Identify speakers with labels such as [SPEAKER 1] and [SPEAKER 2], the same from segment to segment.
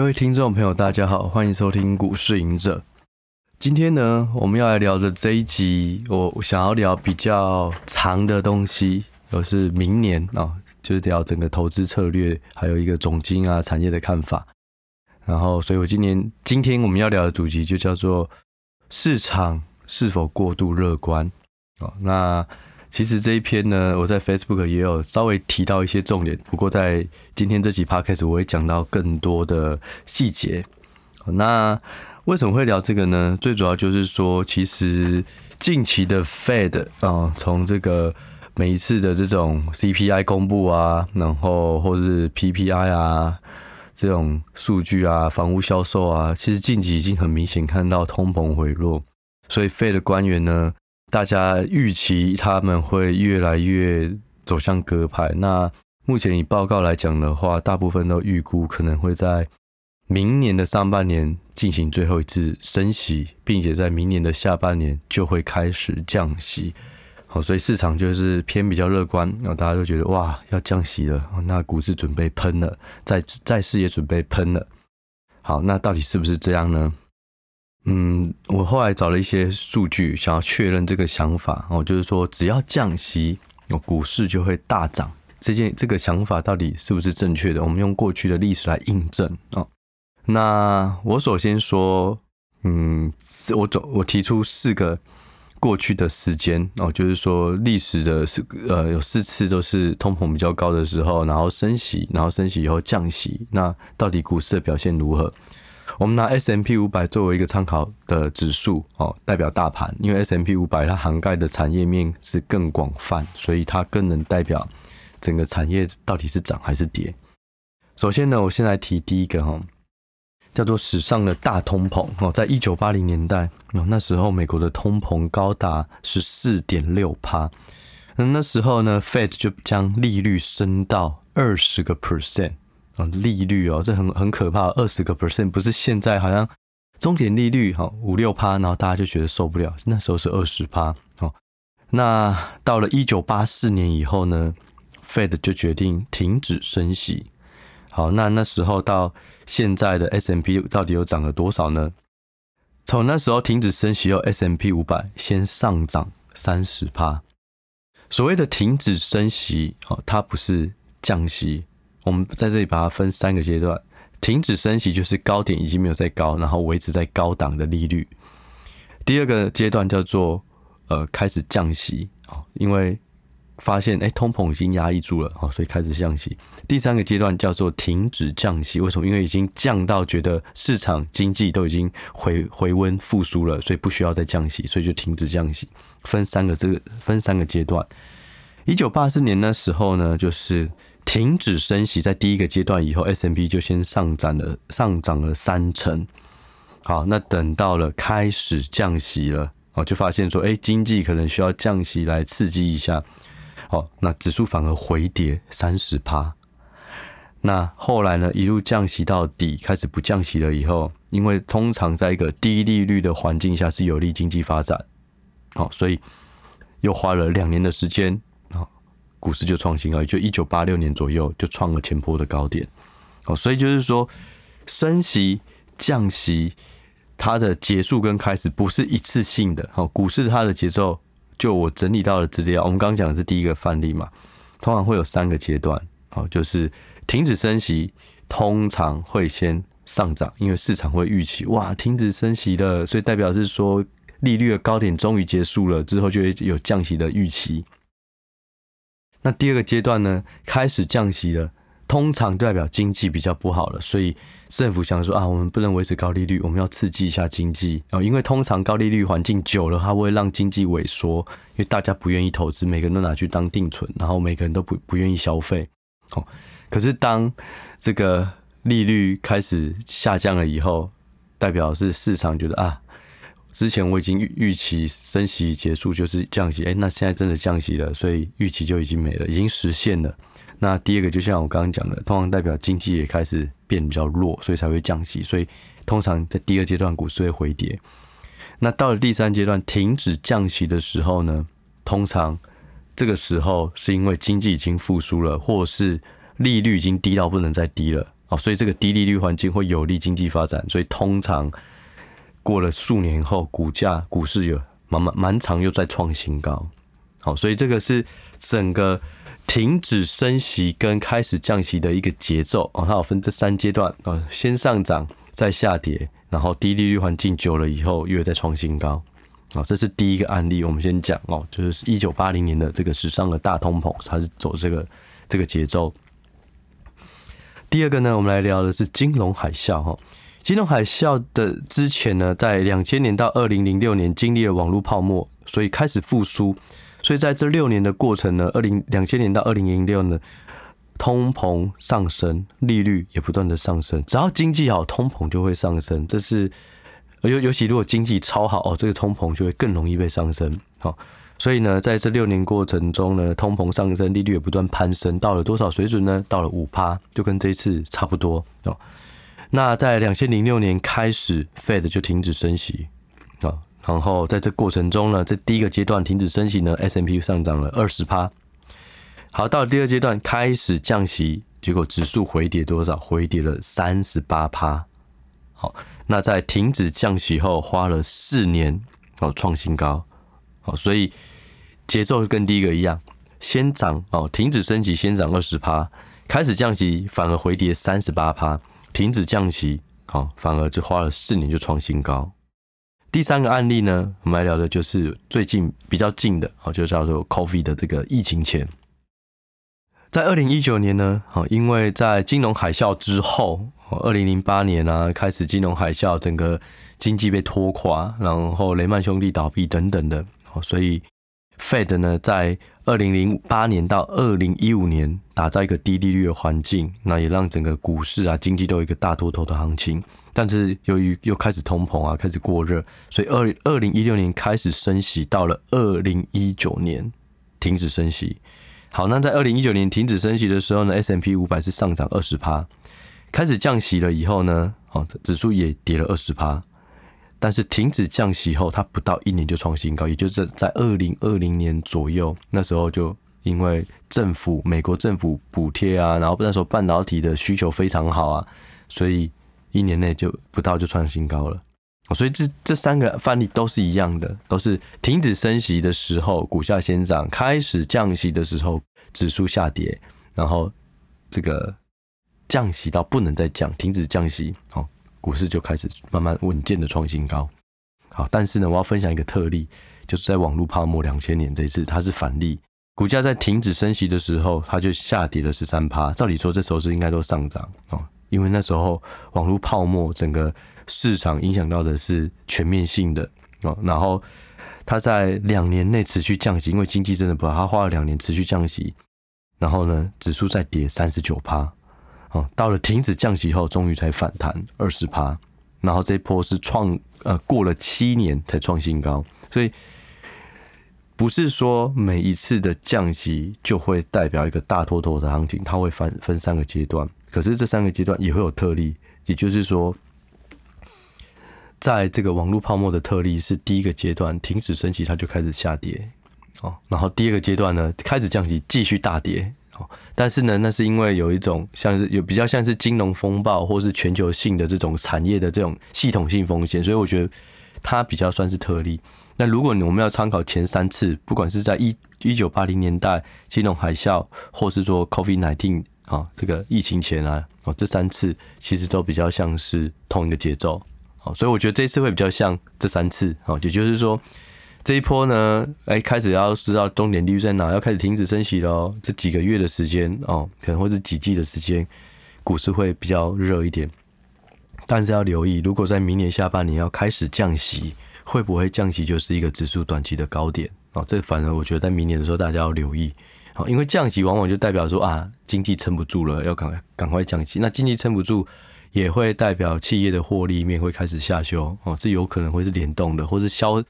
[SPEAKER 1] 各位听众朋友，大家好，欢迎收听股市赢者。今天呢，我们要来聊的这一集，我想要聊比较长的东西，就是明年啊，就是聊整个投资策略，还有一个总经啊产业的看法。然后，所以我今年今天我们要聊的主题就叫做市场是否过度乐观？哦，那。其实这一篇呢，我在 Facebook 也有稍微提到一些重点，不过在今天这集 Podcast 我会讲到更多的细节。那为什么会聊这个呢？最主要就是说，其实近期的 Fed 啊，从这个每一次的这种 CPI 公布啊，然后或是 PPI 啊这种数据啊，房屋销售啊，其实近期已经很明显看到通膨回落，所以 Fed 官员呢。大家预期他们会越来越走向鸽派。那目前以报告来讲的话，大部分都预估可能会在明年的上半年进行最后一次升息，并且在明年的下半年就会开始降息。好，所以市场就是偏比较乐观，然后大家都觉得哇，要降息了，那股市准备喷了，债债市也准备喷了。好，那到底是不是这样呢？嗯，我后来找了一些数据，想要确认这个想法哦，就是说只要降息，哦，股市就会大涨。这件这个想法到底是不是正确的？我们用过去的历史来印证哦。那我首先说，嗯，我总我提出四个过去的时间哦，就是说历史的四呃有四次都是通膨比较高的时候，然后升息，然后升息以后降息，那到底股市的表现如何？我们拿 S M P 五百作为一个参考的指数哦，代表大盘，因为 S M P 五百它涵盖的产业面是更广泛，所以它更能代表整个产业到底是涨还是跌。首先呢，我先来提第一个哈，叫做史上的大通膨哦，在一九八零年代哦，那时候美国的通膨高达十四点六趴，那那时候呢，Fed 就将利率升到二十个 percent。啊利率哦，这很很可怕，二十个 percent 不是现在好像终点利率哈五六趴，然后大家就觉得受不了，那时候是二十趴哦。那到了一九八四年以后呢，Fed 就决定停止升息。好，那那时候到现在的 S M P 到底有涨了多少呢？从那时候停止升息后，S M P 五百先上涨三十趴。所谓的停止升息哦，它不是降息。我们在这里把它分三个阶段，停止升息就是高点已经没有再高，然后维持在高档的利率。第二个阶段叫做呃开始降息啊，因为发现哎通膨已经压抑住了啊，所以开始降息。第三个阶段叫做停止降息，为什么？因为已经降到觉得市场经济都已经回回温复苏了，所以不需要再降息，所以就停止降息。分三个这个分三个阶段。一九八四年那时候呢，就是。停止升息，在第一个阶段以后，S&P 就先上涨了，上涨了三成。好，那等到了开始降息了，哦，就发现说，哎，经济可能需要降息来刺激一下。好，那指数反而回跌三十趴。那后来呢，一路降息到底，开始不降息了以后，因为通常在一个低利率的环境下是有利经济发展，好，所以又花了两年的时间。股市就创新高，也就一九八六年左右就创了前波的高点。哦，所以就是说，升息、降息，它的结束跟开始不是一次性的。好，股市它的节奏，就我整理到的资料，我们刚刚讲的是第一个范例嘛，通常会有三个阶段。好，就是停止升息，通常会先上涨，因为市场会预期，哇，停止升息了，所以代表是说利率的高点终于结束了，之后就会有降息的预期。那第二个阶段呢，开始降息了，通常代表经济比较不好了，所以政府想说啊，我们不能维持高利率，我们要刺激一下经济啊，因为通常高利率环境久了，它会让经济萎缩，因为大家不愿意投资，每个人都拿去当定存，然后每个人都不不愿意消费。哦，可是当这个利率开始下降了以后，代表是市场觉得啊。之前我已经预预期升息结束就是降息，哎，那现在真的降息了，所以预期就已经没了，已经实现了。那第二个就像我刚刚讲的，通常代表经济也开始变比较弱，所以才会降息。所以通常在第二阶段股市会回跌。那到了第三阶段停止降息的时候呢，通常这个时候是因为经济已经复苏了，或是利率已经低到不能再低了哦，所以这个低利率环境会有利经济发展，所以通常过了数年后，股价股市有蛮蛮蛮长又在创新高。好，所以这个是整个停止升息跟开始降息的一个节奏哦，它有分这三阶段啊，先上涨再下跌，然后低利率环境久了以后又再创新高。好，这是第一个案例，我们先讲哦，就是一九八零年的这个史上的大通膨，它是走这个这个节奏。第二个呢，我们来聊的是金融海啸哈。金融海啸的之前呢，在两千年到二零零六年经历了网络泡沫，所以开始复苏。所以在这六年的过程呢，二零两千年到二零零六呢，通膨上升，利率也不断的上升。只要经济好，通膨就会上升。这是。尤尤其如果经济超好哦，这个通膨就会更容易被上升。好，所以呢，在这六年过程中呢，通膨上升，利率也不断攀升，到了多少水准呢？到了五趴，就跟这次差不多哦。那在两千零六年开始，Fed 就停止升息啊。然后在这过程中呢，这第一个阶段停止升息呢，S M P 上涨了二十趴。好，到了第二阶段开始降息，结果指数回跌多少？回跌了三十八趴。好。那在停止降息后，花了四年哦，创新高，好，所以节奏跟第一个一样，先涨哦，停止升息先涨二十趴，开始降息反而回跌三十八趴，停止降息哦，反而只花了四年就创新高。第三个案例呢，我们来聊的就是最近比较近的哦，就叫做 COVID 的这个疫情前。在二零一九年呢，好，因为在金融海啸之后，二零零八年啊，开始金融海啸，整个经济被拖垮，然后雷曼兄弟倒闭等等的，所以 Fed 呢，在二零零八年到二零一五年打造一个低利率的环境，那也让整个股市啊、经济都有一个大多头的行情。但是由于又开始通膨啊，开始过热，所以二二零一六年开始升息，到了二零一九年停止升息。好，那在二零一九年停止升息的时候呢，S M P 五百是上涨二十趴，开始降息了以后呢，哦，指数也跌了二十趴，但是停止降息后，它不到一年就创新高，也就是在二零二零年左右，那时候就因为政府美国政府补贴啊，然后那时候半导体的需求非常好啊，所以一年内就不到就创新高了。所以这这三个范例都是一样的，都是停止升息的时候股价先涨，开始降息的时候指数下跌，然后这个降息到不能再降，停止降息，好，股市就开始慢慢稳健的创新高。好，但是呢，我要分享一个特例，就是在网络泡沫两千年这一次，它是反例，股价在停止升息的时候，它就下跌了十三趴。照理说这时候是应该都上涨哦，因为那时候网络泡沫整个。市场影响到的是全面性的哦，然后它在两年内持续降息，因为经济真的不好，它花了两年持续降息，然后呢，指数再跌三十九趴，哦，到了停止降息后，终于才反弹二十趴，然后这一波是创呃过了七年才创新高，所以不是说每一次的降息就会代表一个大多头的行情，它会分分三个阶段，可是这三个阶段也会有特例，也就是说。在这个网络泡沫的特例是第一个阶段停止升息，它就开始下跌哦。然后第二个阶段呢，开始降息，继续大跌但是呢，那是因为有一种像是有比较像是金融风暴，或是全球性的这种产业的这种系统性风险，所以我觉得它比较算是特例。那如果我们要参考前三次，不管是在一一九八零年代金融海啸，或是说 COVID-19 啊这个疫情前啊哦，这三次其实都比较像是同一个节奏。哦，所以我觉得这次会比较像这三次，哦，也就是说这一波呢，哎，开始要知道终点利率在哪，要开始停止升息了，这几个月的时间，哦，可能会是几季的时间，股市会比较热一点。但是要留意，如果在明年下半年要开始降息，会不会降息就是一个指数短期的高点？哦，这反而我觉得在明年的时候大家要留意，哦，因为降息往往就代表说啊，经济撑不住了，要赶快赶快降息。那经济撑不住。也会代表企业的获利面会开始下修哦，这有可能会是联动的，或是消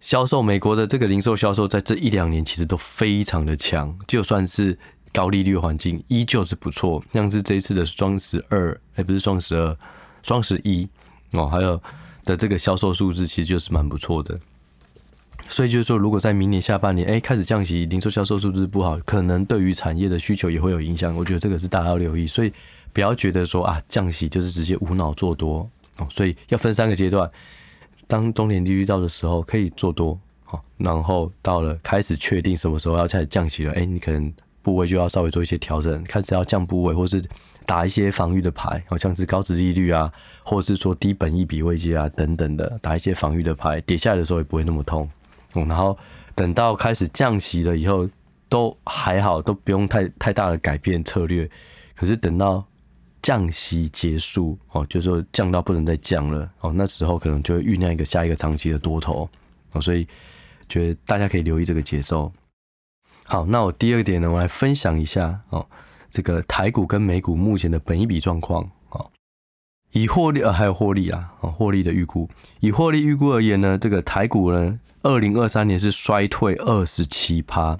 [SPEAKER 1] 销售美国的这个零售销售在这一两年其实都非常的强，就算是高利率环境依旧是不错，像是这一次的双十二，哎，不是双十二，双十一哦，还有的这个销售数字其实就是蛮不错的，所以就是说，如果在明年下半年哎开始降息，零售销售数字不好，可能对于产业的需求也会有影响，我觉得这个是大家要留意，所以。不要觉得说啊降息就是直接无脑做多哦，所以要分三个阶段。当中年利率到的时候，可以做多哦，然后到了开始确定什么时候要开始降息了，哎，你可能部位就要稍微做一些调整，开始要降部位，或是打一些防御的牌，好像是高值利率啊，或是说低本一笔位阶啊等等的，打一些防御的牌，跌下来的时候也不会那么痛。嗯，然后等到开始降息了以后，都还好，都不用太太大的改变策略。可是等到降息结束哦，就是说降到不能再降了哦，那时候可能就会酝酿一个下一个长期的多头哦，所以觉得大家可以留意这个节奏。好，那我第二点呢，我来分享一下哦，这个台股跟美股目前的本益比状况哦，以获利呃还有获利啊，哦获利的预估，以获利预估而言呢，这个台股呢，二零二三年是衰退二十七趴，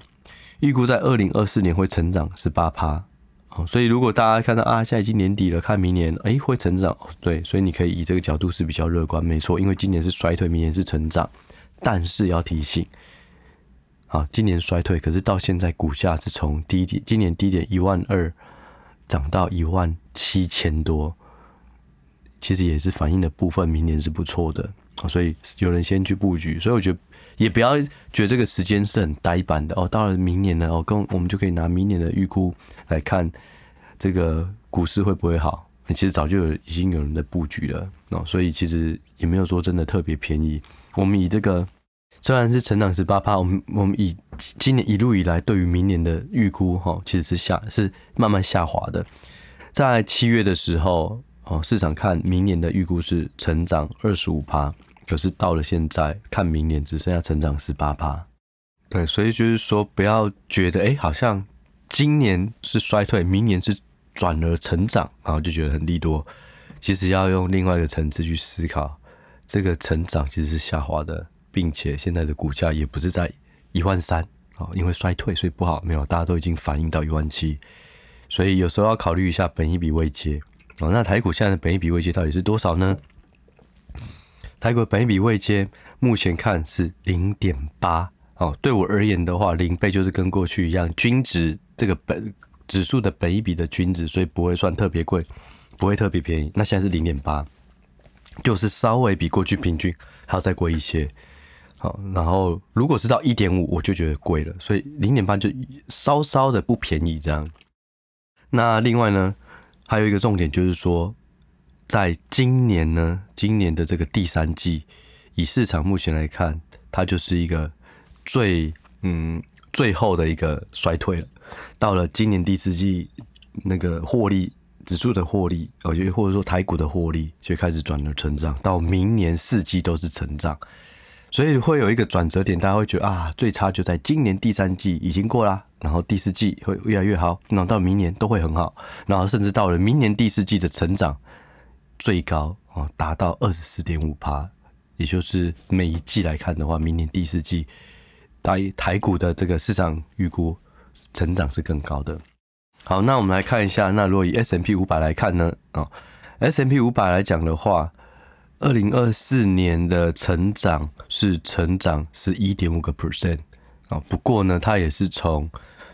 [SPEAKER 1] 预估在二零二四年会成长十八趴。哦，所以如果大家看到啊，现在已经年底了，看明年哎会成长，对，所以你可以以这个角度是比较乐观，没错，因为今年是衰退，明年是成长，但是要提醒，啊，今年衰退，可是到现在股价是从低点，今年低点一万二涨到一万七千多，其实也是反映的部分，明年是不错的，所以有人先去布局，所以我觉得。也不要觉得这个时间是很呆板的哦，到了明年了哦，跟我们就可以拿明年的预估来看这个股市会不会好。其实早就有已经有人在布局了哦，所以其实也没有说真的特别便宜。我们以这个虽然是成长十八趴，我们我们以今年一路以来对于明年的预估哈，其实是下是慢慢下滑的。在七月的时候哦，市场看明年的预估是成长二十五趴。可是到了现在，看明年只剩下成长十八趴，对，所以就是说，不要觉得哎、好像今年是衰退，明年是转而成长，然后就觉得很利多。其实要用另外一个层次去思考，这个成长其实是下滑的，并且现在的股价也不是在一万三啊，因为衰退所以不好，没有，大家都已经反映到一万七，所以有时候要考虑一下本益比位阶哦。那台股现在的本益比位阶到底是多少呢？台股本益比位阶目前看是零点八哦，对我而言的话，零倍就是跟过去一样均值这个本指数的本益比的均值，所以不会算特别贵，不会特别便宜。那现在是零点八，就是稍微比过去平均还要再贵一些。好，然后如果是到一点五，我就觉得贵了，所以零点八就稍稍的不便宜这样。那另外呢，还有一个重点就是说。在今年呢，今年的这个第三季，以市场目前来看，它就是一个最嗯最后的一个衰退了。到了今年第四季，那个获利指数的获利，哦，就或者说台股的获利，就开始转了成长。到明年四季都是成长，所以会有一个转折点，大家会觉得啊，最差就在今年第三季已经过啦，然后第四季会越来越好，然后到明年都会很好，然后甚至到了明年第四季的成长。最高哦，达到二十四点五趴，也就是每一季来看的话，明年第四季台台股的这个市场预估成长是更高的。好，那我们来看一下，那如果以 S M P 五百来看呢？哦，S M P 五百来讲的话，二零二四年的成长是成长十一点五个 percent 啊。不过呢，它也是从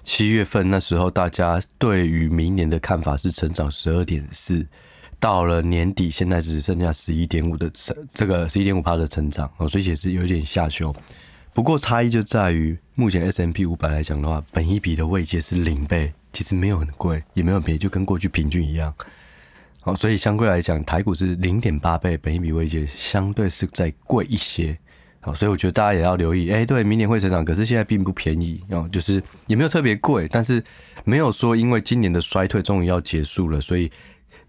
[SPEAKER 1] 七月份那时候，大家对于明年的看法是成长十二点四。到了年底，现在只剩下十一点五的成，这个十一点五趴的成长哦，所以也是有点下修。不过差异就在于，目前 S M P 五百来讲的话，本一比的位阶是零倍，其实没有很贵，也没有便宜，就跟过去平均一样。好，所以相对来讲，台股是零点八倍，本一比位阶相对是再贵一些。好，所以我觉得大家也要留意，哎，对，明年会成长，可是现在并不便宜哦，就是也没有特别贵，但是没有说因为今年的衰退终于要结束了，所以。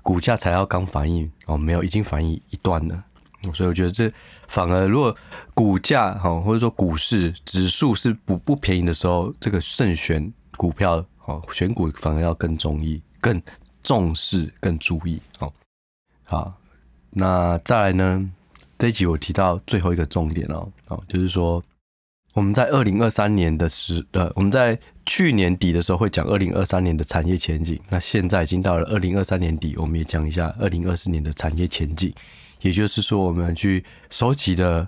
[SPEAKER 1] 股价才要刚反应哦，没有，已经反应一段了，所以我觉得这反而如果股价哈或者说股市指数是不不便宜的时候，这个慎选股票哦，选股反而要更中意、更重视、更注意哦。好，那再来呢？这一集我提到最后一个重点哦，哦，就是说。我们在二零二三年的时，呃，我们在去年底的时候会讲二零二三年的产业前景。那现在已经到了二零二三年底，我们也讲一下二零二四年的产业前景。也就是说，我们去收集的，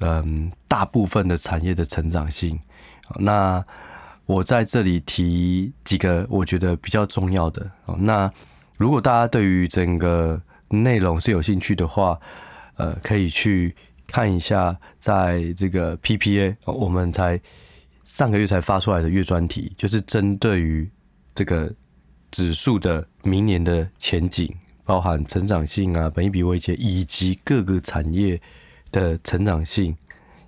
[SPEAKER 1] 嗯，大部分的产业的成长性。那我在这里提几个我觉得比较重要的。那如果大家对于整个内容是有兴趣的话，呃，可以去看一下，在这个 PPA，我们才上个月才发出来的月专题，就是针对于这个指数的明年的前景，包含成长性啊、本益比位阶以及各个产业的成长性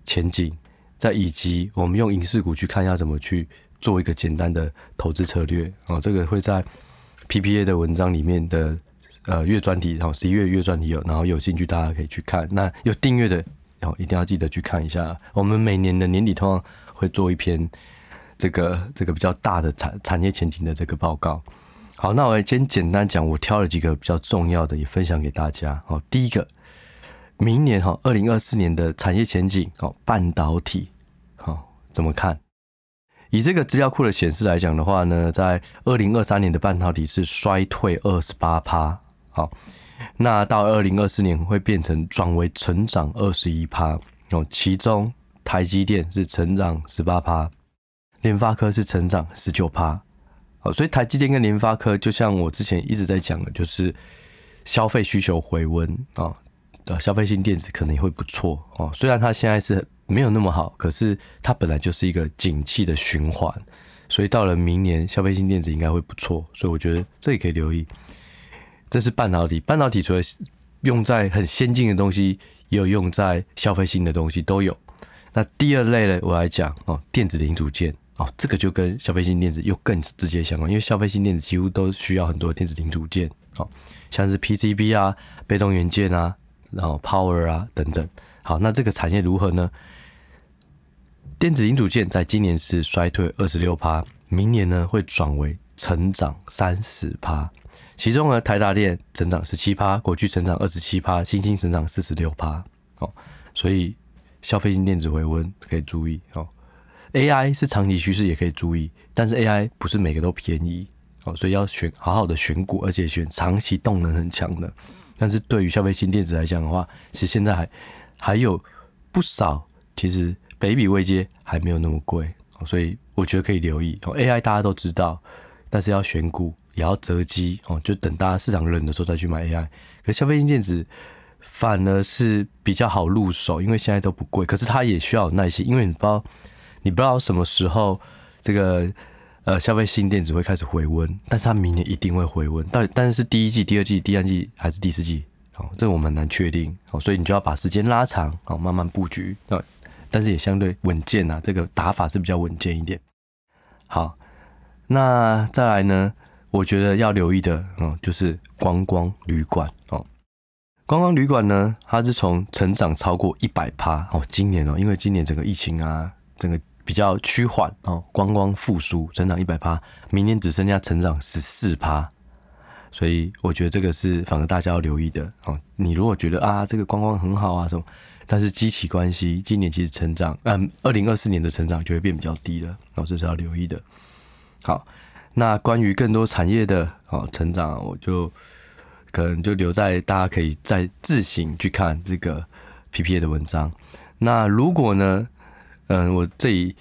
[SPEAKER 1] 前景，再以及我们用影视股去看一下怎么去做一个简单的投资策略啊，这个会在 PPA 的文章里面的。呃，月专题，然后十一月月专题有，然后有兴趣大家可以去看。那有订阅的，然后一定要记得去看一下。我们每年的年底通常会做一篇这个这个比较大的产产业前景的这个报告。好，那我先简单讲，我挑了几个比较重要的，也分享给大家。好，第一个，明年哈，二零二四年的产业前景，哦，半导体，好，怎么看？以这个资料库的显示来讲的话呢，在二零二三年的半导体是衰退二十八趴。好，那到二零二四年会变成转为成长二十一趴哦，其中台积电是成长十八趴，联发科是成长十九趴。哦，所以台积电跟联发科就像我之前一直在讲的，就是消费需求回温啊，呃，消费性电子可能也会不错哦。虽然它现在是没有那么好，可是它本来就是一个景气的循环，所以到了明年消费性电子应该会不错，所以我觉得这也可以留意。这是半导体，半导体除了用在很先进的东西，也有用在消费性的东西都有。那第二类呢，我来讲哦，电子零组件哦，这个就跟消费性电子又更直接相关，因为消费性电子几乎都需要很多电子零组件哦，像是 PCB 啊、被动元件啊，然后 Power 啊等等。好，那这个产业如何呢？电子零组件在今年是衰退二十六趴，明年呢会转为成长三十趴。其中呢，台达电成长十七趴，国巨成长二十七趴，新兴成长四十六趴。哦，所以消费性电子回温可以注意哦。AI 是长期趋势，也可以注意，但是 AI 不是每个都便宜哦，所以要选好好的选股，而且选长期动能很强的。但是对于消费性电子来讲的话，其实现在还还有不少，其实北比位阶还没有那么贵哦，所以我觉得可以留意。哦，AI 大家都知道，但是要选股。也要择机哦，就等大家市场冷的时候再去买 AI。可消费性电子反而是比较好入手，因为现在都不贵。可是它也需要有耐心，因为你不知道你不知道什么时候这个呃消费性电子会开始回温，但是它明年一定会回温。到底但是第一季、第二季、第三季还是第四季？哦，这个我们难确定哦，所以你就要把时间拉长哦，慢慢布局。那但是也相对稳健啊，这个打法是比较稳健一点。好，那再来呢？我觉得要留意的哦，就是观光旅馆。观光旅馆呢，它是从成长超过一百趴哦，今年哦，因为今年整个疫情啊，整个比较趋缓哦，观光复苏，成长一百趴，明年只剩下成长十四趴，所以我觉得这个是反而大家要留意的哦。你如果觉得啊，这个观光很好啊什么，但是基期关系，今年其实成长，嗯，二零二四年的成长就会变比较低了，哦，这是要留意的。好。那关于更多产业的哦成长，我就可能就留在大家可以再自行去看这个 PPA 的文章。那如果呢，嗯，我这里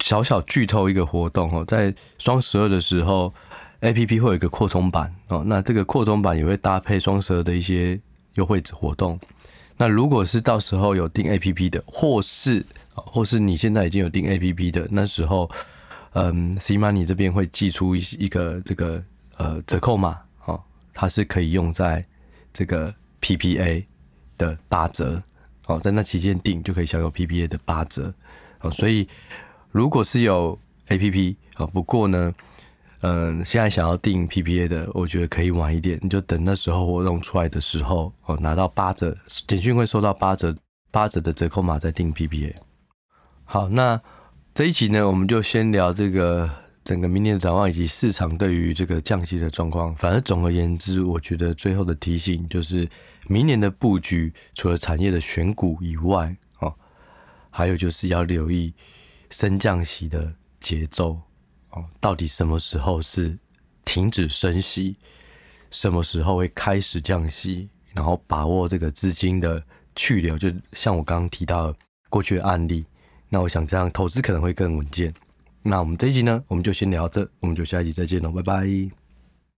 [SPEAKER 1] 小小剧透一个活动哦，在双十二的时候，APP 会有一个扩充版哦。那这个扩充版也会搭配双十二的一些优惠活动。那如果是到时候有订 APP 的，或是或是你现在已经有订 APP 的，那时候。嗯，CMoney 这边会寄出一一个这个呃折扣码，它是可以用在这个 PPA 的八折，哦，在那期间订就可以享有 PPA 的八折，哦，所以如果是有 APP，哦，不过呢，嗯，现在想要订 PPA 的，我觉得可以晚一点，你就等那时候活动出来的时候，哦，拿到八折，简讯会收到八折八折的折扣码再订 PPA。好，那。这一集呢，我们就先聊这个整个明年的展望以及市场对于这个降息的状况。反正总而言之，我觉得最后的提醒就是，明年的布局除了产业的选股以外，哦，还有就是要留意升降息的节奏哦，到底什么时候是停止升息，什么时候会开始降息，然后把握这个资金的去留，就像我刚刚提到的过去的案例。那我想这样投资可能会更稳健。那我们这一集呢，我们就先聊这，我们就下一集再见喽，拜拜。